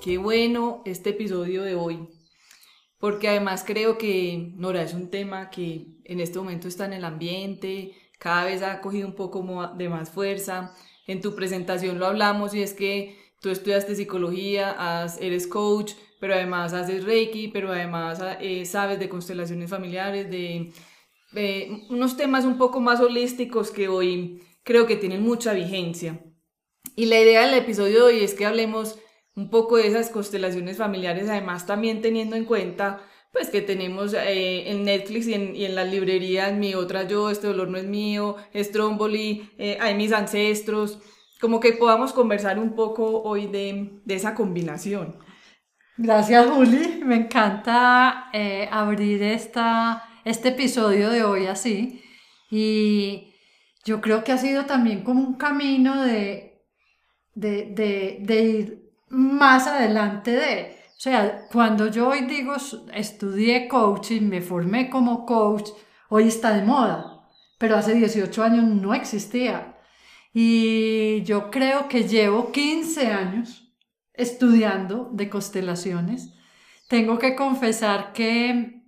Qué bueno este episodio de hoy, porque además creo que Nora es un tema que en este momento está en el ambiente, cada vez ha cogido un poco de más fuerza. En tu presentación lo hablamos y es que tú estudiaste psicología, eres coach, pero además haces reiki, pero además eh, sabes de constelaciones familiares, de unos temas un poco más holísticos que hoy creo que tienen mucha vigencia. Y la idea del episodio de hoy es que hablemos un poco de esas constelaciones familiares, además también teniendo en cuenta pues que tenemos eh, en Netflix y en, y en, las librerías Mi Otra Yo, Este Dolor No Es Mío, Stromboli, eh, Hay Mis Ancestros, como que podamos conversar un poco hoy de, de esa combinación. Gracias Juli, me encanta eh, abrir esta, este episodio de hoy así y yo creo que ha sido también como un camino de, de, de, de ir más adelante de, o sea, cuando yo hoy digo estudié coaching, me formé como coach, hoy está de moda, pero hace 18 años no existía. Y yo creo que llevo 15 años estudiando de constelaciones. Tengo que confesar que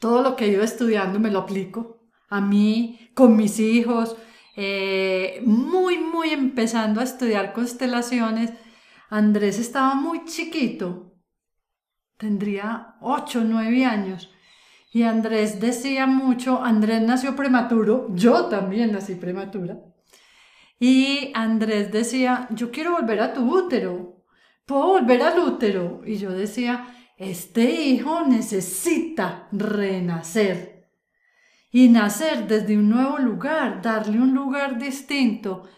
todo lo que he ido estudiando me lo aplico a mí, con mis hijos, eh, muy, muy empezando a estudiar constelaciones Andrés estaba muy chiquito, tendría 8 o 9 años. Y Andrés decía mucho, Andrés nació prematuro, yo también nací prematura. Y Andrés decía, yo quiero volver a tu útero, puedo volver al útero. Y yo decía, este hijo necesita renacer y nacer desde un nuevo lugar, darle un lugar distinto.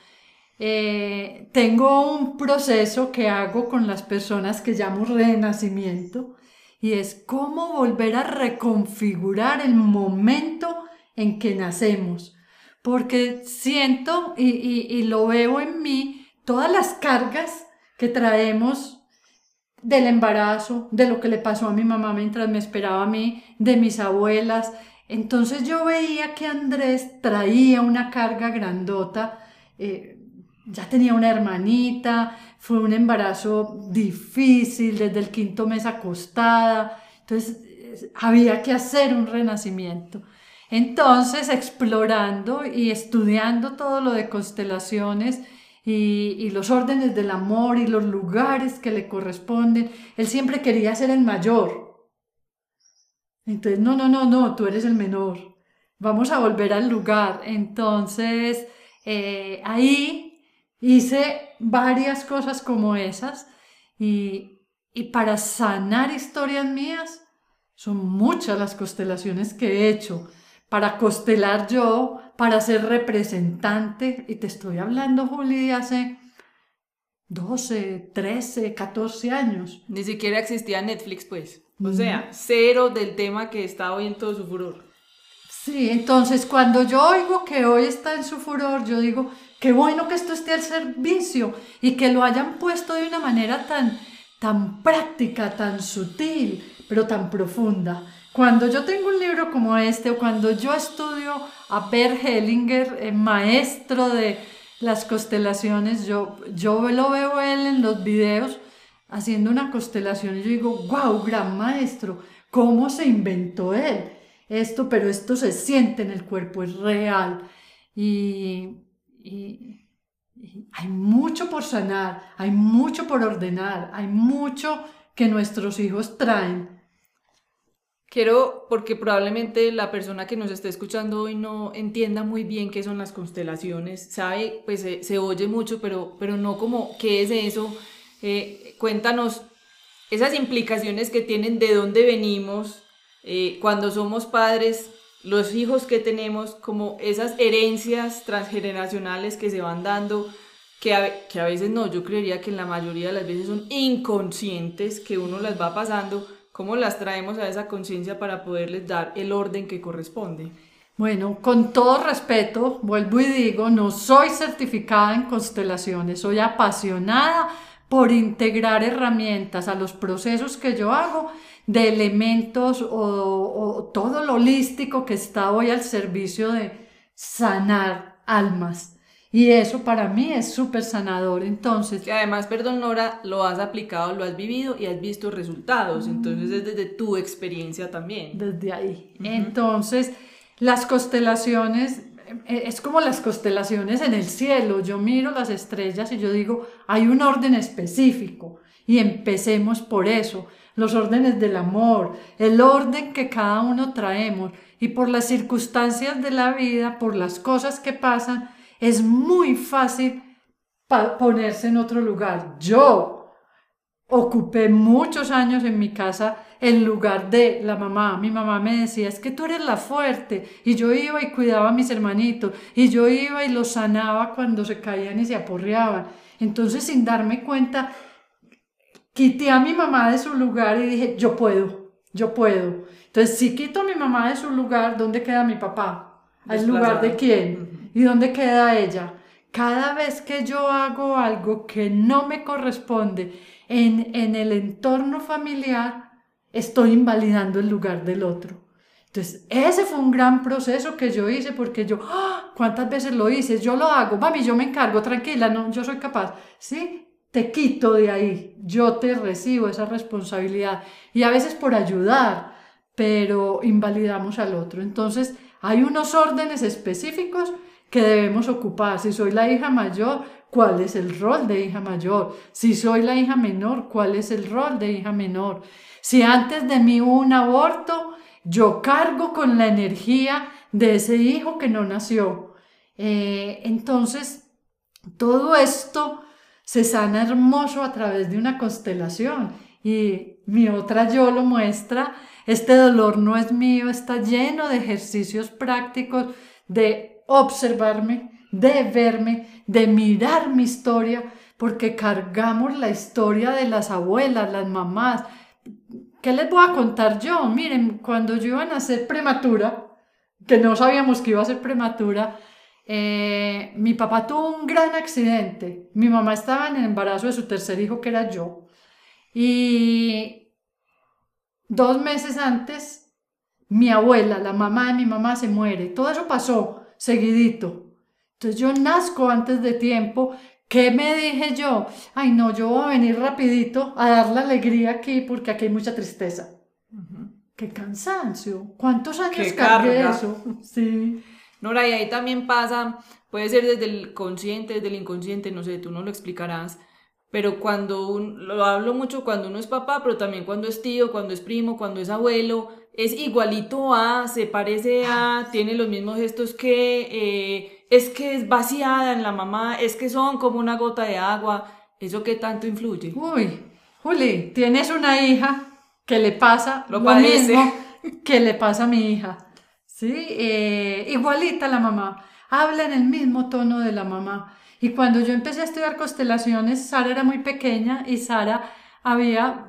Eh, tengo un proceso que hago con las personas que llamo renacimiento y es cómo volver a reconfigurar el momento en que nacemos. Porque siento y, lo veo en mí todas las cargas que traemos del embarazo, de lo que le pasó a mi mamá mientras me esperaba a mí, de mis abuelas. Entonces yo veía que Andrés traía una carga grandota. Eh, ya tenía una hermanita, fue un embarazo difícil, desde el quinto mes acostada, entonces había que hacer un renacimiento. Entonces, explorando y estudiando todo lo de constelaciones y, y, los órdenes del amor y los lugares que le corresponden, él siempre quería ser el mayor. Entonces, no, no, no, no, tú eres el menor. Vamos a volver al lugar. Entonces, eh, ahí Hice varias cosas como esas y, y para sanar historias mías son muchas las constelaciones que he hecho. Para constelar yo, para ser representante, y te estoy hablando, Juli, hace 12, 13, 14 años. Ni siquiera existía Netflix, pues. O sea, cero del tema que está hoy en todo su furor. Sí, entonces cuando yo oigo que hoy está en su furor, yo digo, Qué bueno que esto esté al servicio y que lo hayan puesto de una manera tan, tan práctica, tan sutil, pero tan profunda. Cuando yo tengo un libro como este o cuando yo estudio a Bert Hellinger, eh, maestro de las constelaciones, yo, yo lo veo él en los videos haciendo una constelación y yo digo, wow, gran maestro, ¿cómo se inventó él? Esto, pero esto se siente en el cuerpo, es real. Y, y, hay mucho por sanar, hay mucho por ordenar, hay mucho que nuestros hijos traen. Quiero, porque probablemente la persona que nos esté escuchando hoy no entienda muy bien qué son las constelaciones, sabe, pues se, oye mucho, pero, pero no como qué es eso. Eh, cuéntanos esas implicaciones que tienen de dónde venimos, eh, cuando somos padres, los hijos que tenemos, como esas herencias transgeneracionales que se van dando, que a, que a veces no, yo creería que en la mayoría de las veces son inconscientes, que uno las va pasando, ¿cómo las traemos a esa conciencia para poderles dar el orden que corresponde? Bueno, con todo respeto, vuelvo y digo, no soy certificada en constelaciones, soy apasionada por integrar herramientas a los procesos que yo hago de elementos o, o todo lo holístico que está hoy al servicio de sanar almas. Y eso para mí es súper sanador. Entonces. Que además, perdón, Nora, lo has aplicado, lo has vivido y has visto resultados. Entonces es desde tu experiencia también. Desde ahí. Entonces, las constelaciones, es como las constelaciones en el cielo. Yo miro las estrellas y yo digo, hay un orden específico. Y empecemos por eso. Los órdenes del amor, el orden que cada uno traemos. Y por las circunstancias de la vida, por las cosas que pasan es muy fácil ponerse en otro lugar. Yo ocupé muchos años en mi casa el lugar de la mamá. Mi mamá me decía, es que tú eres la fuerte. Y yo iba y cuidaba a mis hermanitos. Y yo iba y los sanaba cuando se caían y se aporreaban. Entonces, sin darme cuenta, quité a mi mamá de su lugar y dije, yo puedo, yo puedo. Entonces, si quito a mi mamá de su lugar, ¿dónde queda mi papá? ¿Al lugar de quién? ¿Y dónde queda ella? Cada vez que yo hago algo que no me corresponde en, en el entorno familiar, estoy invalidando el lugar del otro. Entonces, ese fue un gran proceso que yo hice porque yo, ¡ah! ¿cuántas veces lo hice? Yo lo hago, mami, yo me encargo, tranquila, no, yo soy capaz. ¿Sí? Te quito de ahí, yo te recibo esa responsabilidad. Y a veces por ayudar, pero invalidamos al otro. Entonces, hay unos órdenes específicos que debemos ocupar. Si soy la hija mayor, ¿cuál es el rol de hija mayor? Si soy la hija menor, ¿cuál es el rol de hija menor? Si antes de mí hubo un aborto, yo cargo con la energía de ese hijo que no nació. Eh, entonces, todo esto se sana hermoso a través de una constelación. Y mi otra yo lo muestra, este dolor no es mío, está lleno de ejercicios prácticos de observarme, de verme, de mirar mi historia, porque cargamos la historia de las abuelas, las mamás. ¿Qué les voy a contar yo? Miren, cuando yo iba a nacer prematura, que no sabíamos que iba a ser prematura, eh, mi papá tuvo un gran accidente. Mi mamá estaba en el embarazo de su tercer hijo, que era yo. Y dos meses antes, mi abuela, la mamá de mi mamá, se muere. Todo eso pasó seguidito. Entonces yo nazco antes de tiempo. ¿Qué me dije yo? Ay, no, yo voy a venir rapidito a dar la alegría aquí porque aquí hay mucha tristeza. Qué cansancio. ¿Cuántos años cargué eso? Sí. Nora, y ahí también pasa, puede ser desde el consciente, desde el inconsciente, no sé, tú no lo explicarás, pero cuando lo hablo mucho cuando uno es papá, pero también cuando es tío, cuando es primo, cuando es abuelo, es igualito a, se parece a, tiene los mismos gestos que, eh, es que es vaciada en la mamá, es que son como una gota de agua. ¿Eso qué tanto influye? Uy, Juli, tienes una hija que le pasa lo, mismo que le pasa a mi hija. ¿Sí? Eh, igualita la mamá. Habla en el mismo tono de la mamá. Y cuando yo empecé a estudiar constelaciones, Sara era muy pequeña y Sara había,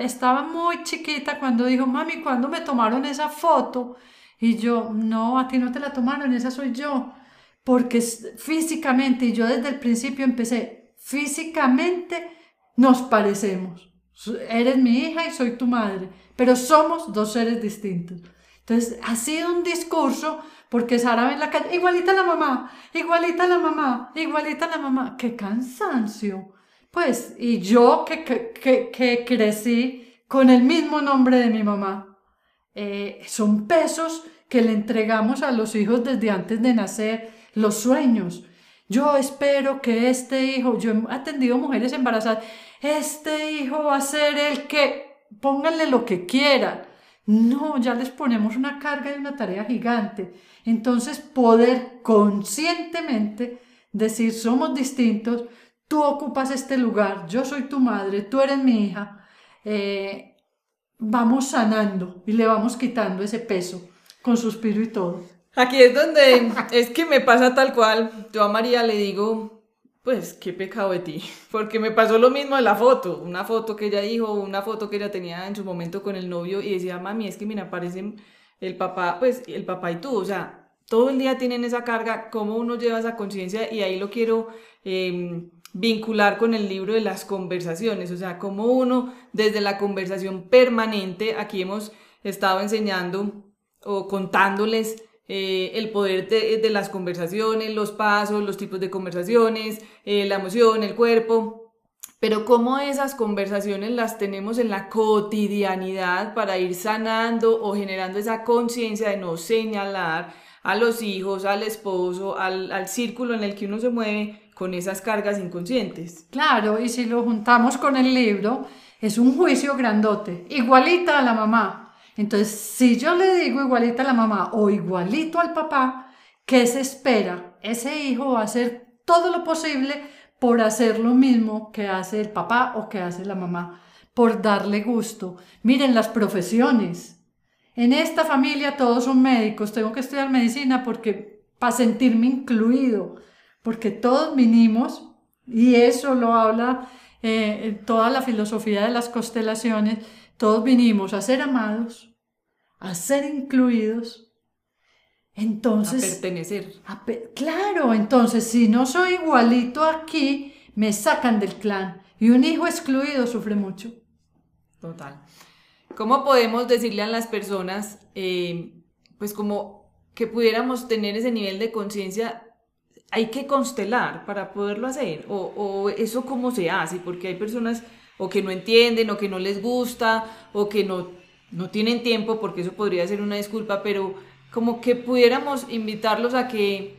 estaba muy chiquita cuando dijo, mami, ¿cuándo me tomaron esa foto? Y yo, no, a ti no te la tomaron, esa soy yo. Porque físicamente, y yo desde el principio empecé, físicamente nos parecemos. Eres mi hija y soy tu madre, pero somos dos seres distintos. Entonces, ha sido un discurso porque Sara ve en la calle, igualita la mamá, igualita la mamá, igualita la mamá. ¡Qué cansancio! Pues, y yo que, que, que, crecí con el mismo nombre de mi mamá, eh, son pesos que le entregamos a los hijos desde antes de nacer, los sueños. Yo espero que este hijo, yo he atendido mujeres embarazadas, este hijo va a ser el que, pónganle lo que quieran. No, ya les ponemos una carga y una tarea gigante. Entonces, poder conscientemente decir somos distintos, tú ocupas este lugar, yo soy tu madre, tú eres mi hija, eh, vamos sanando y le vamos quitando ese peso con suspiro y todo. Aquí es donde es que me pasa tal cual. Yo a María le digo, pues qué pecado de ti, porque me pasó lo mismo de la foto, una foto que ella dijo, una foto que ella tenía en su momento con el novio y decía, mami, es que mira, parecen el papá, pues el papá y tú, o sea, todo el día tienen esa carga, cómo uno lleva esa conciencia y ahí lo quiero em, vincular con el libro de las conversaciones, o sea, cómo uno desde la conversación permanente, aquí hemos estado enseñando o contándoles eh, el poder de, las conversaciones, los pasos, los tipos de conversaciones, eh, la emoción, el cuerpo, pero cómo esas conversaciones las tenemos en la cotidianidad para ir sanando o generando esa conciencia de no señalar a los hijos, al esposo, al, al círculo en el que uno se mueve con esas cargas inconscientes. Claro, y si lo juntamos con el libro, es un juicio grandote, igualita a la mamá, entonces, si yo le digo igualita a la mamá o igualito al papá, ¿qué se espera? Ese hijo va a hacer todo lo posible por hacer lo mismo que hace el papá o que hace la mamá, por darle gusto. Miren las profesiones. En esta familia todos son médicos, tengo que estudiar medicina porque para sentirme incluido, porque todos vinimos, y eso lo habla eh, toda la filosofía de las constelaciones, todos vinimos a ser amados, a ser incluidos. Entonces... A pertenecer. claro, entonces si no soy igualito aquí, me sacan del clan. Y un hijo excluido sufre mucho. Total. ¿Cómo podemos decirle a las personas, eh, pues como que pudiéramos tener ese nivel de conciencia hay que constelar para poderlo hacer o, o, eso cómo se hace porque hay personas o que no entienden, o que no les gusta, o que no, no tienen tiempo, porque eso podría ser una disculpa, pero como que pudiéramos invitarlos a que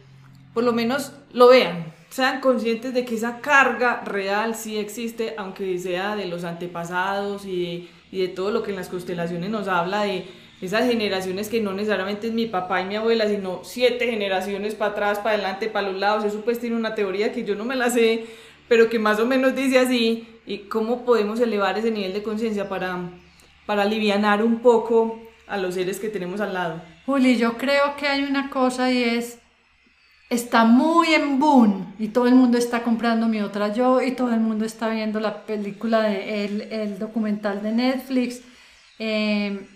por lo menos lo vean, sean conscientes de que esa carga real sí existe, aunque sea de los antepasados y de, y de todo lo que en las constelaciones nos habla de esas generaciones que no necesariamente es mi papá y mi abuela, sino siete generaciones para atrás, para adelante, para los lados. Eso pues tiene una teoría que yo no me la sé, pero que más o menos dice así, y cómo podemos elevar ese nivel de conciencia para, para aliviar un poco a los seres que tenemos al lado. Juli, yo creo que hay una cosa y es, está muy en boom y todo el mundo está comprando mi otra yo y todo el mundo está viendo la película, de, el, el documental de Netflix. Em,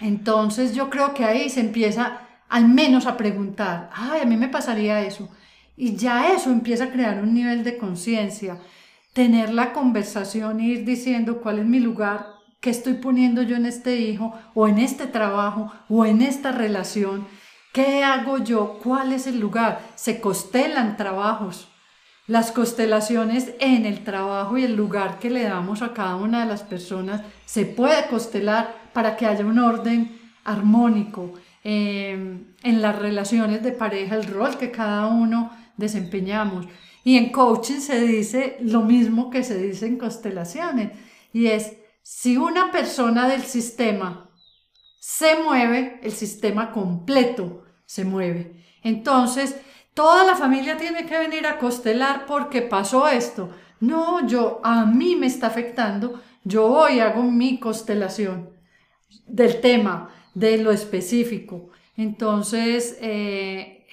entonces yo creo que ahí se empieza al menos a preguntar, ay, a mí me pasaría eso. Y ya eso empieza a crear un nivel de conciencia, tener la conversación ir diciendo cuál es mi lugar, qué estoy poniendo yo en este hijo o en este trabajo o en esta relación, qué hago yo, cuál es el lugar. Se costelan trabajos. Las constelaciones en el trabajo y el lugar que le damos a cada una de las personas se puede costelar para que haya un orden armónico. Eh, en las relaciones de pareja, el rol que cada uno desempeñamos. Y en coaching se dice lo mismo que se dice en constelaciones, y es, si una persona del sistema se mueve, el sistema completo se mueve. Entonces, toda la familia tiene que venir a constelar porque pasó esto. No, yo, a mí me está afectando, yo hoy hago mi constelación del tema, de lo específico. Entonces, eh,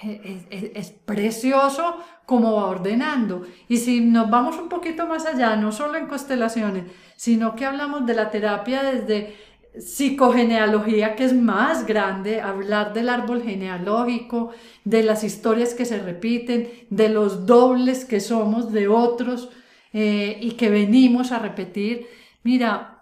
es, precioso como va ordenando. Y si nos vamos un poquito más allá, no solo en constelaciones, sino que hablamos de la terapia desde psicogenealogía, que es más grande, hablar del árbol genealógico, de las historias que se repiten, de los dobles que somos de otros eh, y que venimos a repetir. Mira,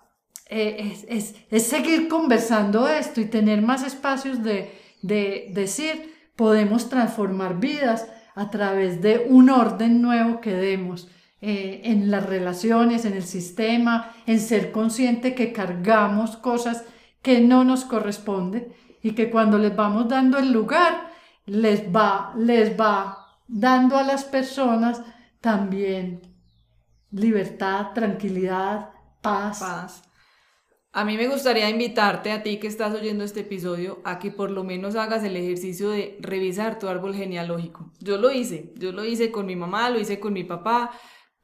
eh, es, es, seguir conversando esto y tener más espacios de, de decir, podemos transformar vidas a través de un orden nuevo que demos eh, en las relaciones, en el sistema, en ser consciente que cargamos cosas que no nos corresponden y que cuando les vamos dando el lugar, les va, les va dando a las personas también libertad, tranquilidad, paz. Paz. A mí me gustaría invitarte a ti que estás oyendo este episodio a que por lo menos hagas el ejercicio de revisar tu árbol genealógico. Yo lo hice, yo lo hice con mi mamá, lo hice con mi papá,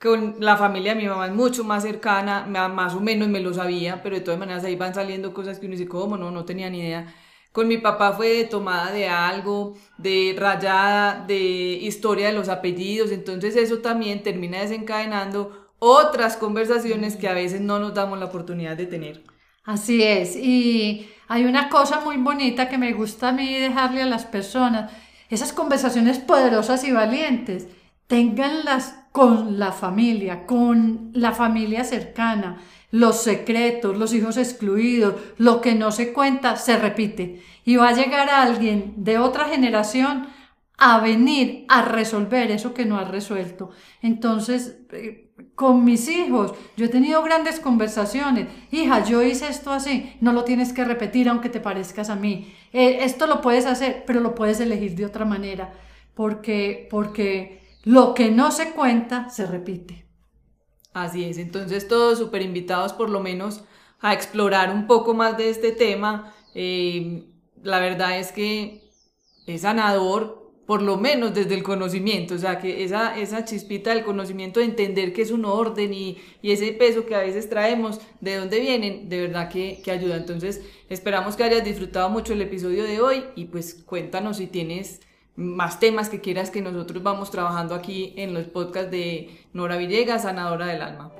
con la familia de mi mamá es mucho más cercana, más o menos me lo sabía, pero de todas maneras ahí van saliendo cosas que uno dice, ¿cómo? No, no tenía ni idea. con mi papá fue tomada de algo, de rayada, de historia de los apellidos, entonces eso también termina desencadenando otras conversaciones que a veces no nos damos la oportunidad de tener. Así es, y hay una cosa muy bonita que me gusta a mí dejarle a las personas, esas conversaciones poderosas y valientes, ténganlas con la familia, con la familia cercana, los secretos, los hijos excluidos, lo que no se cuenta, se repite. Y va a llegar alguien de otra generación a venir a resolver eso que no ha resuelto. Entonces, eh, con mis hijos, yo he tenido grandes conversaciones. Hija, yo hice esto así, no lo tienes que repetir aunque te parezcas a mí. Eh, esto lo puedes hacer, pero lo puedes elegir de otra manera, porque, porque lo que no se cuenta se repite. Así es, entonces todos súper invitados por lo menos a explorar un poco más de este tema. Eh, la verdad es que es sanador, por lo menos desde el conocimiento, o sea, que esa, esa chispita del conocimiento de entender que es un orden y, y ese peso que a veces traemos, de dónde vienen, de verdad que, que ayuda. Entonces, esperamos que hayas disfrutado mucho el episodio de hoy y pues cuéntanos si tienes más temas que quieras que nosotros vamos trabajando aquí en los podcasts de Nora Villegas, sanadora del alma.